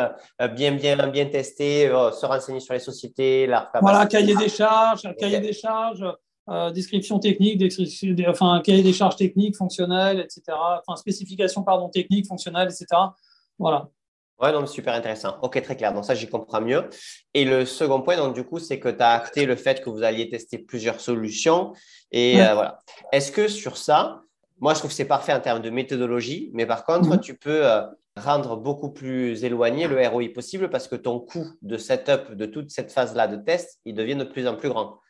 bien, bien, bien tester, se renseigner sur les sociétés, la Voilà, cahier des charges, cahier des charges, description technique, enfin, cahier des charges techniques, fonctionnelles, etc. Enfin, spécification, pardon, technique, fonctionnelle, etc. Voilà. Ouais, donc super intéressant. Ok, très clair. Donc ça, j'y comprends mieux. Et le second point, donc du coup, c'est que tu as acté le fait que vous alliez tester plusieurs solutions. Et euh, voilà. Est-ce que sur ça, moi, je trouve que c'est parfait en termes de méthodologie, mais par contre, mhm. tu peux euh, rendre beaucoup plus éloigné le ROI possible parce que ton coût de setup de toute cette phase-là de test, il devient de plus en plus grand.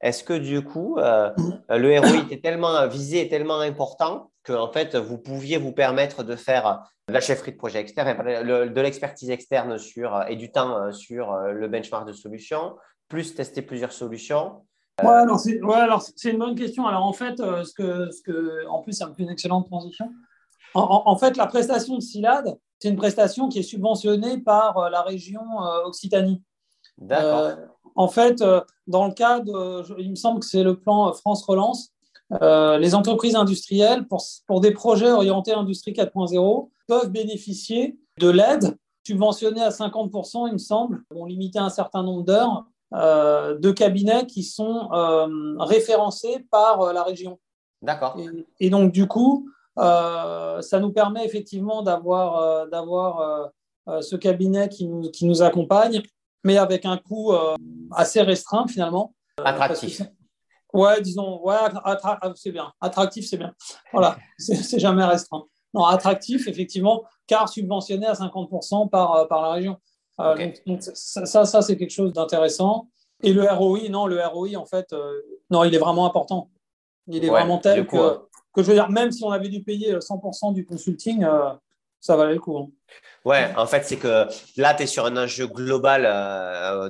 Est-ce que du coup, euh, mhm. le ROI était tellement visé tellement important que en fait, vous pouviez vous permettre de faire de la chefferie de projet externe, de l'expertise externe sur, et du temps euh, sur euh, le benchmark de solutions, plus tester plusieurs solutions Ouais, alors c'est ouais, une bonne question. Alors en fait, euh, ce que, ce que, en plus, ça me fait une excellente transition. En, fait, la prestation de SILAD, c'est une prestation qui est subventionnée par la région Occitanie. D'accord. en fait, dans le cadre, il me semble que c'est le plan France Relance, les entreprises industrielles, pour, pour des projets orientés industrie 4.0, peuvent bénéficier de l'aide subventionnée à 50%, il me semble, vont limiter un certain nombre d'heures euh, de cabinets qui sont euh, référencés par euh, la région. D'accord. Et, donc, du coup, ça nous permet effectivement d'avoir d'avoir ce cabinet qui nous, qui nous accompagne, mais avec un coût assez restreint finalement. Attractif. Ouais, disons, ouais, c'est bien. Attractif, c'est bien. Voilà, c'est jamais restreint non, attractif, effectivement, car subventionné à 50% par, euh, par la région. Euh, donc, ça, ça, c'est quelque chose d'intéressant. Et le ROI, non, le ROI, en fait, euh, non, il est vraiment important. Il est vraiment tel que, que, je veux dire, même si on avait dû payer 100% du consulting, ça valait le coup. Hein. Ouais, en fait, c'est que là, tu es sur un enjeu global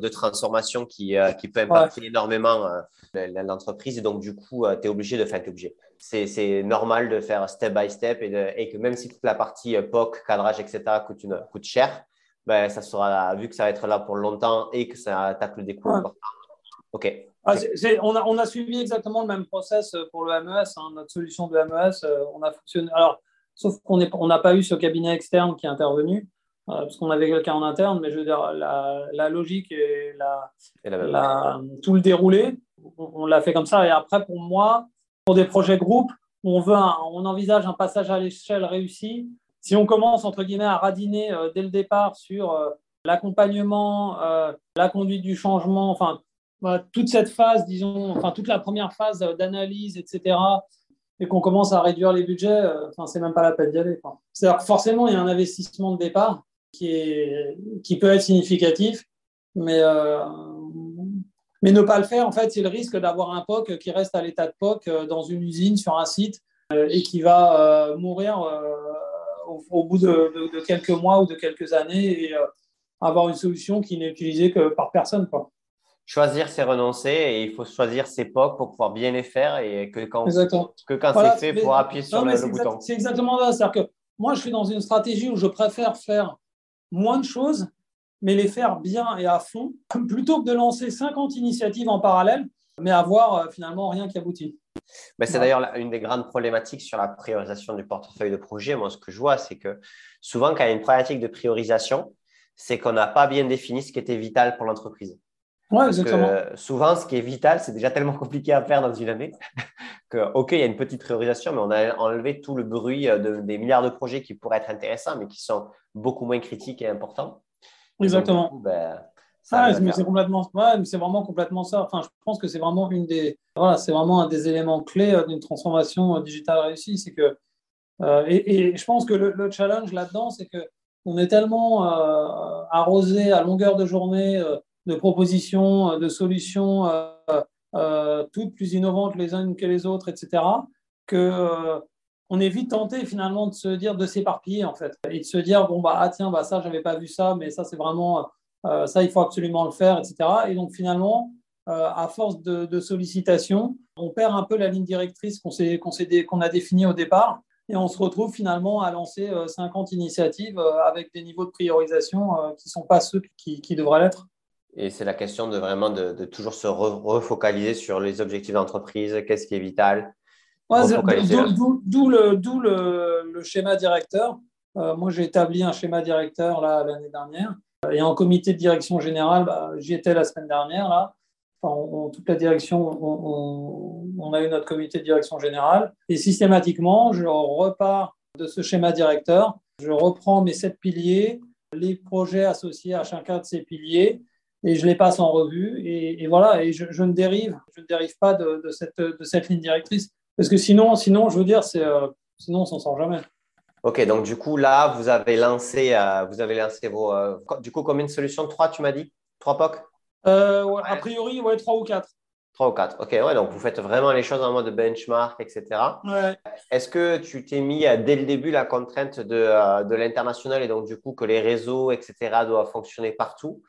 de transformation qui, qui peut impacter énormément l'entreprise. Et donc, du coup, tu es obligé de faire, es obligé c'est normal de faire step by step et, que même si toute la partie euh, POC, cadrage, etc. coûte, une, coûte cher, ben, ça sera, vu que ça va être là pour longtemps et que ça tacle des coûts importants. OK. Ah, on, a, on, a, suivi exactement le même process pour le MES, hein, notre solution de MES. Euh, on a fonctionné. Alors, sauf qu'on on n'a pas eu ce cabinet externe qui est intervenu, euh, parce qu'on avait quelqu'un en interne, mais je veux dire, la, logique et, la, tout le déroulé, on, on l'a fait comme ça. Et après, pour moi, pour des projets groupes on, veut on envisage un passage à l'échelle réussi, si on commence entre guillemets à radiner euh, dès le départ sur euh, l'accompagnement, euh, la conduite du changement, enfin toute cette phase, disons, enfin toute la première phase d'analyse, etc., et qu'on commence à réduire les budgets, enfin c'est même pas la peine d'y aller. C'est-à-dire que forcément il y a un investissement de départ qui est qui peut être significatif, mais mais ne pas le faire, en fait, c'est le risque d'avoir un POC qui reste à l'état de POC euh, dans une usine, sur un site, euh, et qui va euh, mourir au, bout de, quelques mois ou de quelques années et avoir une solution qui n'est utilisée que par personne. Choisir, c'est renoncer et il faut choisir ses POC pour pouvoir bien les faire et que quand, que quand c'est fait, pour appuyer sur le, bouton. C'est exactement ça. C'est-à-dire que moi, je suis dans une stratégie où je préfère faire moins de choses mais les faire bien et à fond, plutôt que de lancer 50 initiatives en parallèle, mais avoir euh, finalement rien qui aboutit. Mais c'est d'ailleurs une des grandes problématiques sur la priorisation du portefeuille de projet. Moi, ce que je vois, c'est que souvent, quand il y a une problématique de priorisation, c'est qu'on n'a pas bien défini ce qui était vital pour l'entreprise. Ouais, exactement. souvent, ce qui est vital, c'est déjà tellement compliqué à faire dans une année que, OK, il y a une petite priorisation, mais on a enlevé tout le bruit euh, des milliards de projets qui pourraient être intéressants, mais qui sont beaucoup moins critiques et importants. Exactement. Ben, c'est complètement, c'est vraiment complètement ça. Enfin, je pense que c'est vraiment une des, voilà, c'est vraiment un des éléments clés euh, d'une transformation euh, digitale réussie, c'est que, euh, et, je pense que le, challenge là-dedans, c'est que on est tellement arrosé à longueur de journée de propositions, de solutions, toutes plus innovantes les unes que les autres, etc., que on est vite tenté finalement de se dire de s'éparpiller en fait et de se dire bon bah ah tiens bah ça j'avais pas vu ça mais ça c'est vraiment euh, ça il faut absolument le faire etc et donc finalement euh, à force de, sollicitations on perd un peu la ligne directrice qu'on qu'on a définie au départ et on se retrouve finalement à lancer 50 euh, initiatives avec des niveaux de priorisation qui sont pas ceux qui, devraient l'être et c'est la question de vraiment de, toujours se refocaliser sur les objectifs d'entreprise, qu'est-ce qui est vital, D'où le, le, le, schéma directeur moi, j'ai établi un schéma directeur l'année dernière. Et en comité de direction générale, bah, j'y étais la semaine dernière. Là. Enfin, toute la direction, on, a eu notre comité de direction générale. Et systématiquement, je repars de ce schéma directeur. Je reprends mes sept piliers, les projets associés à chacun de ces piliers, et je les passe en revue. Et, voilà, et je, ne dérive, je ne dérive pas de, cette, de cette ligne directrice. Parce que sinon, sinon je veux dire, c'est, euh, sinon on s'en sort jamais. Ok, donc du coup, là, vous avez lancé, euh, vous avez lancé vos. Euh, du coup, combien de solutions Trois, tu m'as dit? Trois POC? A priori, ouais, trois ou quatre. Trois ou quatre. Ok, ouais, donc vous faites vraiment les choses en mode benchmark, etc. Ouais. Est-ce que tu t'es mis dès le début la contrainte de, de l'international et donc du coup que les réseaux, etc., doivent fonctionner partout?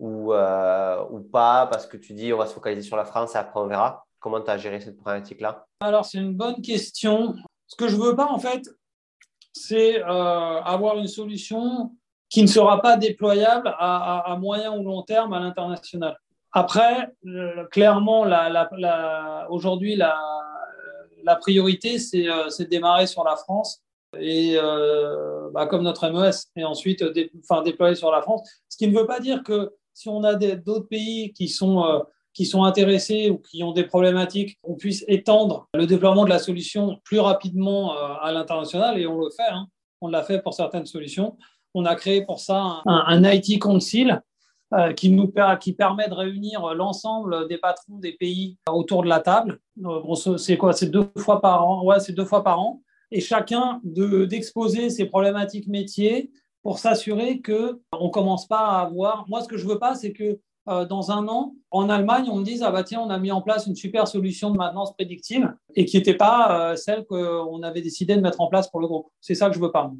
Ou, ou pas Parce que tu dis on va se focaliser sur la France et après on verra. Comment tu as géré cette problématique-là? Alors, c'est une bonne question. Ce que je ne veux pas, en fait, c'est euh, avoir une solution qui ne sera pas déployable à, moyen ou long terme à l'international. Après, clairement, aujourd'hui, la, priorité, euh, c'est de démarrer sur la France et euh, bah, comme notre MES, et ensuite déployer sur la France. Ce qui ne veut pas dire que si on a d'autres pays qui sont qui sont intéressés ou qui ont des problématiques, on puisse étendre le déploiement de la solution plus rapidement euh, à l'international et on le fait. Hein. On l'a fait pour certaines solutions. On a créé pour ça un, IT Council euh, qui nous qui permet de réunir l'ensemble des patrons des pays autour de la table. Euh, c'est quoi? C'est deux fois par an. Ouais, c'est deux fois par an. Et chacun d'exposer ses problématiques métiers pour s'assurer que on commence pas à avoir. Moi, ce que je veux pas, c'est que euh, dans un an, en Allemagne, on me dise ah bah tiens, on a mis en place une super solution de maintenance prédictive et qui n'était pas euh, celle qu'on avait décidé de mettre en place pour le groupe. C'est ça que je veux pas.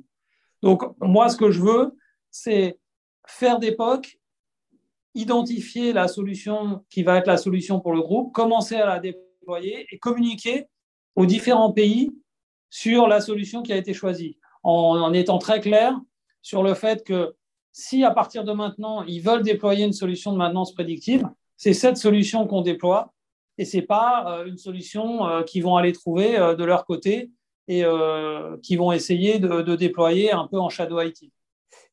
Donc moi, ce que je veux, c'est faire des POC, identifier la solution qui va être la solution pour le groupe, commencer à la déployer et communiquer aux différents pays sur la solution qui a été choisie, en étant très clair sur le fait que si à partir de maintenant, ils veulent déployer une solution de maintenance prédictive, c'est cette solution qu'on déploie et ce n'est pas euh, une solution euh, qu'ils vont aller trouver euh, de leur côté et qui vont essayer de, déployer un peu en shadow IT.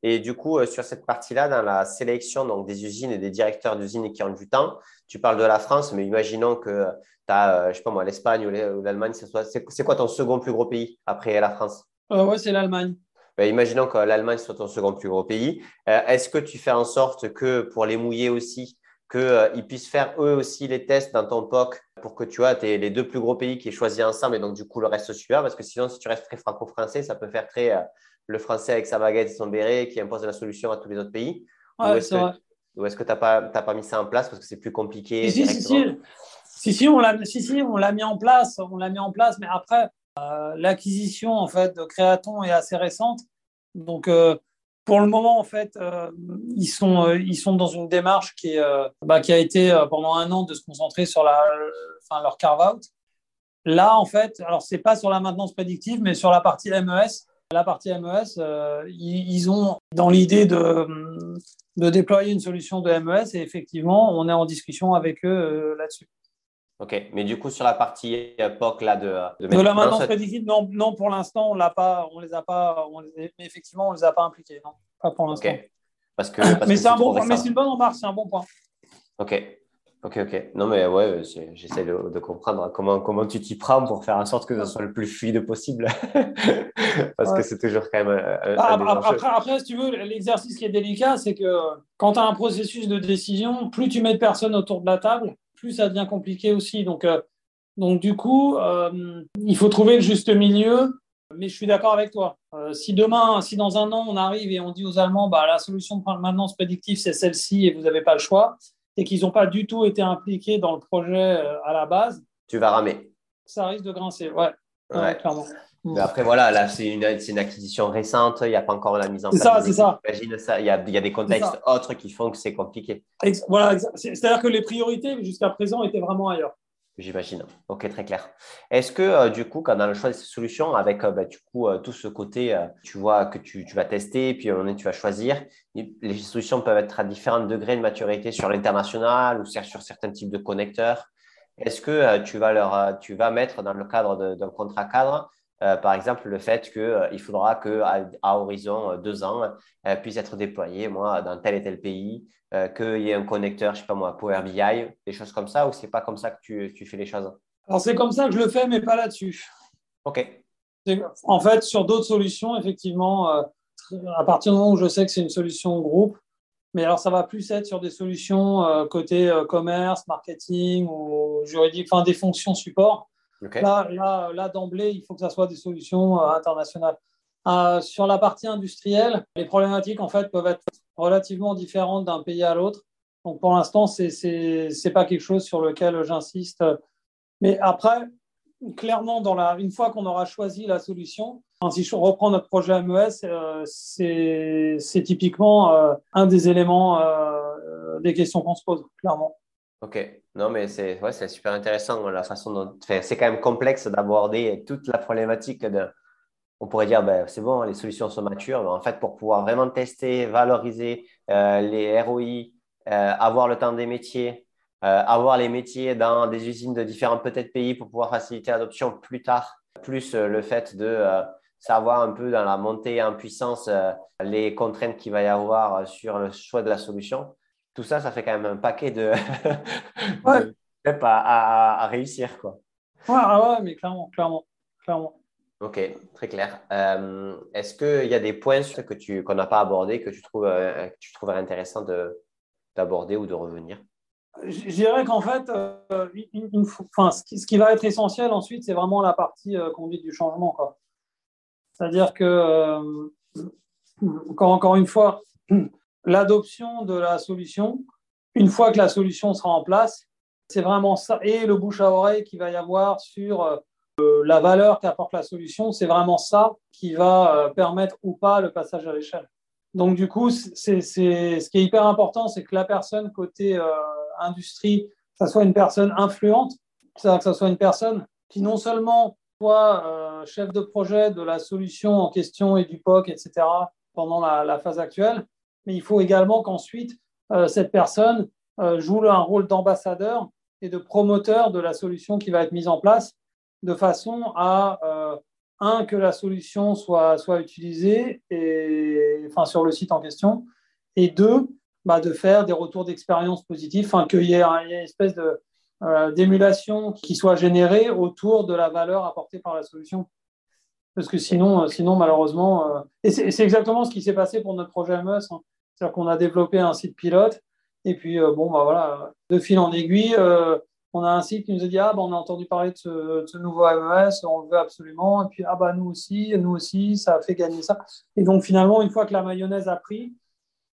Et du coup, sur cette partie-là, dans la sélection donc, des usines et des directeurs d'usines qui ont du temps, tu parles de la France, mais imaginons que tu as, je sais pas moi, l'Espagne ou l'Allemagne, c'est quoi ton second plus gros pays après la France? Oui, c'est l'Allemagne. Ben, imaginons que l'Allemagne soit ton second plus gros pays. Euh, est-ce que tu fais en sorte que pour les mouiller aussi, qu'ils euh, puissent faire eux aussi les tests dans ton POC pour que tu aies les deux plus gros pays qui aient choisi ensemble et donc du coup le reste suivant? Parce que sinon, si tu restes très franco-français, ça peut faire très euh, le français avec sa baguette et son béret qui impose la solution à tous les autres pays. ou est-ce que tu n'as pas, pas mis ça en place parce que c'est plus compliqué si, si, si, si, si, on l'a mis en place, on l'a mis en place, mais après, l'acquisition en fait de Créaton est assez récente. Donc euh, pour le moment, en fait, euh, ils, sont, ils sont dans une démarche qui, bah, qui a été pendant un an de se concentrer sur la, enfin, leur carve-out. Là, en fait, alors c'est pas sur la maintenance prédictive, mais sur la partie MES. La partie MES, ils, ont dans l'idée de, de déployer une solution de MES et effectivement, on est en discussion avec eux là-dessus. Ok, mais du coup, sur la partie POC là, de, de, de la maintenance prédictive, non, non, pour l'instant, on l'a pas, on les a pas, mais effectivement, on les a pas impliqués, non, pas pour l'instant. Parce que, mais c'est un bon point, mais c'est une bonne remarque, c'est un bon point. Ok, ok, ok. Non, mais ouais, j'essaie de, de, comprendre comment, comment tu t'y prends pour faire en sorte que ce soit le plus fluide possible. Parce que c'est toujours quand même. Un, ah, après, après, si tu veux, l'exercice qui est délicat, c'est que quand tu as un processus de décision, plus tu mets de personnes autour de la table, plus ça devient compliqué aussi. Donc, euh, donc du coup, euh, il faut trouver le juste milieu. Mais je suis d'accord avec toi. Euh, si demain, si dans un an, on arrive et on dit aux Allemands, bah, la solution de maintenance prédictive, c'est celle-ci et vous n'avez pas le choix, et qu'ils n'ont pas du tout été impliqués dans le projet à la base. Tu vas ramer. Ça risque de grincer, ouais, ouais. clairement. Mais après, voilà, là, c'est une, une, acquisition récente, il n'y a pas encore la mise en place. C'est ça, c'est ça. Imagine ça, il y a, il y a des contextes autres qui font que c'est compliqué. Voilà, c'est-à-dire que les priorités jusqu'à présent étaient vraiment ailleurs. J'imagine. Ok, très clair. Est-ce que euh, du coup, quand dans le choix de ces solutions, avec euh, bah, du coup euh, tout ce côté, tu vois que tu, tu, vas tester, puis on tu vas choisir, les solutions peuvent être à différents degrés de maturité sur l'international ou sur certains types de connecteurs. Est-ce que tu vas leur, tu vas mettre dans le cadre d'un contrat cadre par exemple, le fait qu'il faudra qu'à à horizon deux ans, elle puisse être déployée moi, dans tel et tel pays, qu'il y ait un connecteur, je ne sais pas moi, Power BI, des choses comme ça, ou c'est pas comme ça que tu, tu fais les choses? Alors, c'est comme ça que je le fais, mais pas là-dessus. OK. En fait, sur d'autres solutions, effectivement, à partir du moment où je sais que c'est une solution groupe, mais alors ça va plus être sur des solutions euh, côté euh, commerce, marketing ou juridique, enfin des fonctions support. Là, là, là d'emblée, il faut que ça soit des solutions euh, internationales. sur la partie industrielle, les problématiques en fait peuvent être relativement différentes d'un pays à l'autre. Donc pour l'instant, c'est n'est pas quelque chose sur lequel j'insiste. Mais après, clairement, dans la, une fois qu'on aura choisi la solution, si je reprends notre projet MES, euh, c'est typiquement euh, un des éléments euh, des questions qu'on se pose, clairement. Ok, non, mais c'est ouais, super intéressant la façon dont. c'est quand même complexe d'aborder toute la problématique de. On pourrait dire, ben, c'est bon, les solutions sont matures, mais en fait, pour pouvoir vraiment tester, valoriser les ROI, avoir le temps des métiers, euh, avoir les métiers dans des usines de différents peut-être pays pour pouvoir faciliter l'adoption plus tard, plus euh, le fait de euh, savoir un peu dans la montée en puissance les contraintes qu'il va y avoir sur le choix de la solution. Tout ça, ça fait quand même un paquet de, ouais. à, à, réussir. Quoi. Ouais, ah ouais, mais clairement, clairement, clairement. Ok, très clair. Est-ce qu'il y a des points que tu qu'on n'a pas abordés que tu trouves, que tu trouverais intéressant d'aborder ou de revenir? Je dirais qu'en fait, euh, une, enfin, ce, qui, va être essentiel ensuite, c'est vraiment la partie euh, conduite du changement. C'est-à-dire que, euh, encore, encore une fois, l'adoption de la solution, une fois que la solution sera en place, c'est vraiment ça. Et le bouche à oreille qu'il va y avoir sur la valeur qu'apporte la solution, c'est vraiment ça qui va permettre ou pas le passage à l'échelle. Donc, du coup, c'est, ce qui est hyper important, c'est que la personne côté industrie, que ce soit une personne influente, que ce soit une personne qui non seulement soit euh, chef de projet de la solution en question et du POC, etc., pendant la, phase actuelle, mais il faut également qu'ensuite, euh, cette personne euh, joue un rôle d'ambassadeur et de promoteur de la solution qui va être mise en place, de façon à, un, que la solution soit, soit utilisée et, enfin, sur le site en question, et deux, bah, de faire des retours d'expérience positifs, qu'il y, ait une espèce euh, d'émulation qui soit générée autour de la valeur apportée par la solution. Parce que sinon, euh, sinon malheureusement, euh, et c'est, exactement ce qui s'est passé pour notre projet MES. C'est-à-dire qu'on a développé un site pilote, et puis bon, bah, voilà, de fil en aiguille, on a un site qui nous a dit ah bah, on a entendu parler de ce, nouveau MES, on le veut absolument, et puis ah bah nous aussi, nous aussi, ça a fait gagner ça. Et donc finalement, une fois que la mayonnaise a pris,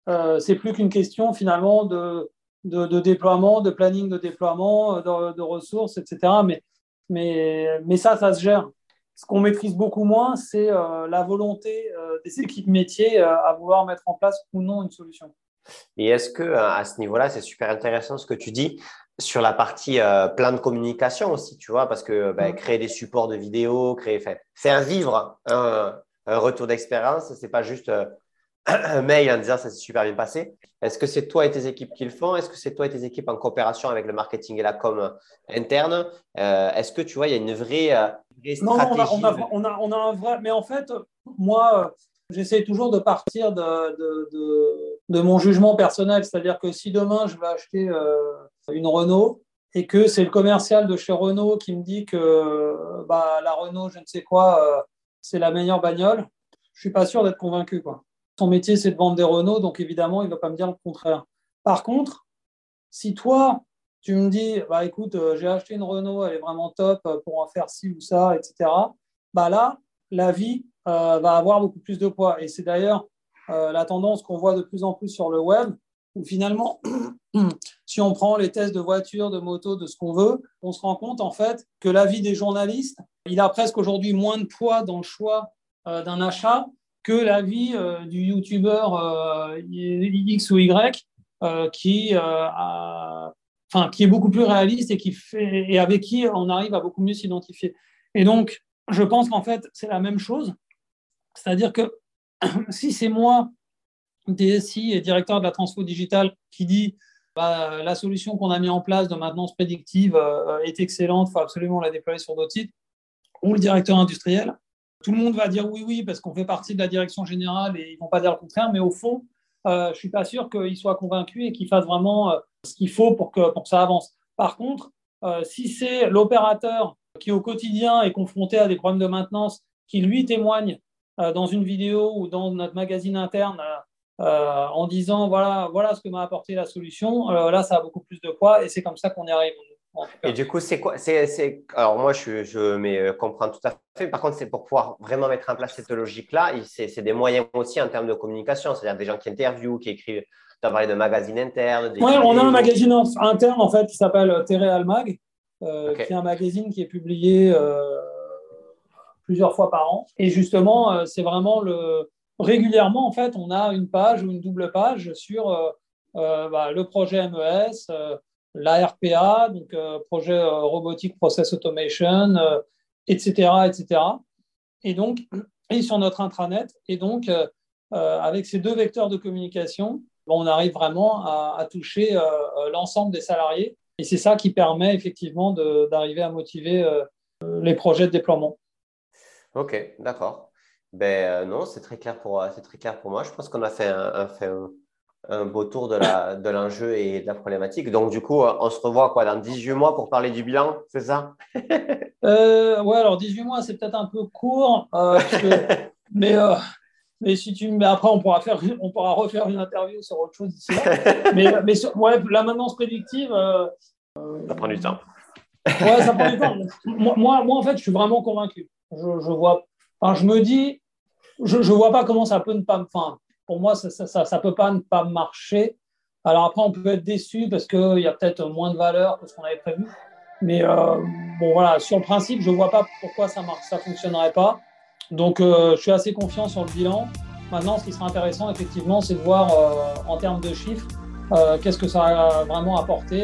euh, c'est plus qu'une question finalement de, de, déploiement, de planning de déploiement, euh, de, ressources, etc. Mais, mais, mais ça, ça se gère. Ce qu'on maîtrise beaucoup moins, c'est euh, la volonté des équipes métiers à vouloir mettre en place ou non une solution. Et est-ce que à ce niveau-là, c'est super intéressant ce que tu dis sur la partie plan de communication aussi, tu vois, parce que ben, créer des supports de vidéo, créer, faire vivre un, un retour d'expérience, c'est pas juste un mail en disant ça s'est super bien passé. Est-ce que c'est toi et tes équipes qui le font? Est-ce que c'est toi et tes équipes en coopération avec le marketing et la com interne? Euh, Est-ce que tu vois, il y a une vraie, euh, stratégie Non, on a, on, a, on, a, un vrai. Mais en fait, moi, j'essaie toujours de partir de, de, de, mon jugement personnel. C'est-à-dire que si demain, je vais acheter euh, une Renault et que c'est le commercial de chez Renault qui me dit que bah, la Renault, je ne sais quoi, c'est la meilleure bagnole, je ne suis pas sûr d'être convaincu. Quoi. Son métier, c'est de vendre des Renault, donc évidemment, il ne va pas me dire le contraire. Par contre, si toi, tu me dis, bah, écoute, euh, j'ai acheté une Renault, elle est vraiment top euh, pour en faire ci ou ça, etc., bah là, la vie euh, va avoir beaucoup plus de poids. Et c'est d'ailleurs la tendance qu'on voit de plus en plus sur le web, où finalement, si on prend les tests de voiture, de moto, de ce qu'on veut, on se rend compte en fait que la vie des journalistes, il a presque aujourd'hui moins de poids dans le choix d'un achat que la vie euh, du youtubeur euh, X ou Y euh, qui, est beaucoup plus réaliste et, avec qui on arrive à beaucoup mieux s'identifier. Et donc, je pense qu'en fait, c'est la même chose. C'est-à-dire que si c'est moi, DSI et directeur de la transfo digitale, qui dit bah, la solution qu'on a mis en place de maintenance prédictive est excellente, il faut absolument la déployer sur d'autres sites, ou le directeur industriel, tout le monde va dire oui, oui, parce qu'on fait partie de la direction générale et ils ne vont pas dire le contraire, mais au fond, euh, je ne suis pas sûr qu'ils soient convaincus et qu'ils fassent vraiment euh, ce qu'il faut pour que, ça avance. Par contre, euh, si c'est l'opérateur qui au quotidien est confronté à des problèmes de maintenance, qui lui témoigne dans une vidéo ou dans notre magazine interne en disant voilà, voilà ce que m'a apporté la solution, là, ça a beaucoup plus de poids et c'est comme ça qu'on y arrive. Et du coup, c'est quoi c'est, Alors, moi, je, je comprends tout à fait. Par contre, c'est pour pouvoir vraiment mettre en place cette logique-là. C'est, des moyens aussi en termes de communication, c'est-à-dire des gens qui interviewent, qui écrivent. Tu as parlé de magazines internes. Oui, on a un magazine interne en fait qui s'appelle Téréal Mag, euh, qui est un magazine qui est publié euh, plusieurs fois par an. Et justement, euh, c'est vraiment le. Régulièrement, en fait, on a une page ou une double page sur bah, le projet MES la RPA, donc euh, projet euh, robotique process automation, etc., euh, etc. Et donc, et sur notre intranet. Et donc, avec ces deux vecteurs de communication, on arrive vraiment à, toucher l'ensemble des salariés. Et c'est ça qui permet effectivement d'arriver à motiver les projets de déploiement. Ok, d'accord. Ben non, c'est très clair pour très clair pour moi. Je pense qu'on a fait un, un beau tour de, la, de l'enjeu et de la problématique. Donc, du coup, on se revoit quoi, dans 18 mois pour parler du bilan, c'est ça? Euh, Ouais, alors 18 mois, c'est peut-être un peu court. Euh, mais, euh, mais, si tu, mais après, on pourra, faire, on pourra refaire une interview sur autre chose d'ici là. mais mais ouais, la maintenance prédictive. ça prend du temps. ouais, ça prend du temps. Moi, moi, en fait, je suis vraiment convaincu. Je, je vois. Enfin, je me dis, je ne vois pas comment ça peut ne pas. Enfin, pour moi, ça ne peut pas ne pas marcher. Alors après, on peut être déçu parce qu'il y a peut-être moins de valeur que ce qu'on avait prévu. Mais euh, bon, voilà, sur le principe, je ne vois pas pourquoi ça ne ça fonctionnerait pas. Donc, euh, je suis assez confiant sur le bilan. Maintenant, ce qui sera intéressant, effectivement, c'est de voir euh, en termes de chiffres, qu'est-ce que ça a vraiment apporté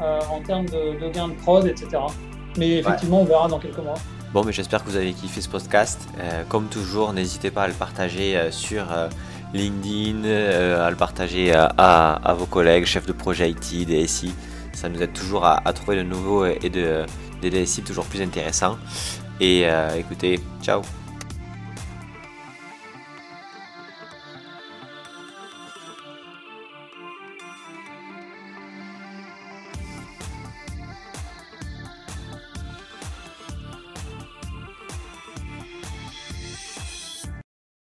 en termes de, de gains de prod, etc. Mais effectivement, on verra dans quelques mois. Bon, mais j'espère que vous avez kiffé ce podcast. comme toujours, n'hésitez pas à le partager sur LinkedIn, euh, à le partager à, vos collègues, chefs de projet IT, DSI. Ça nous aide toujours à, trouver de nouveaux et de, des DSI toujours plus intéressants. Et euh, écoutez, ciao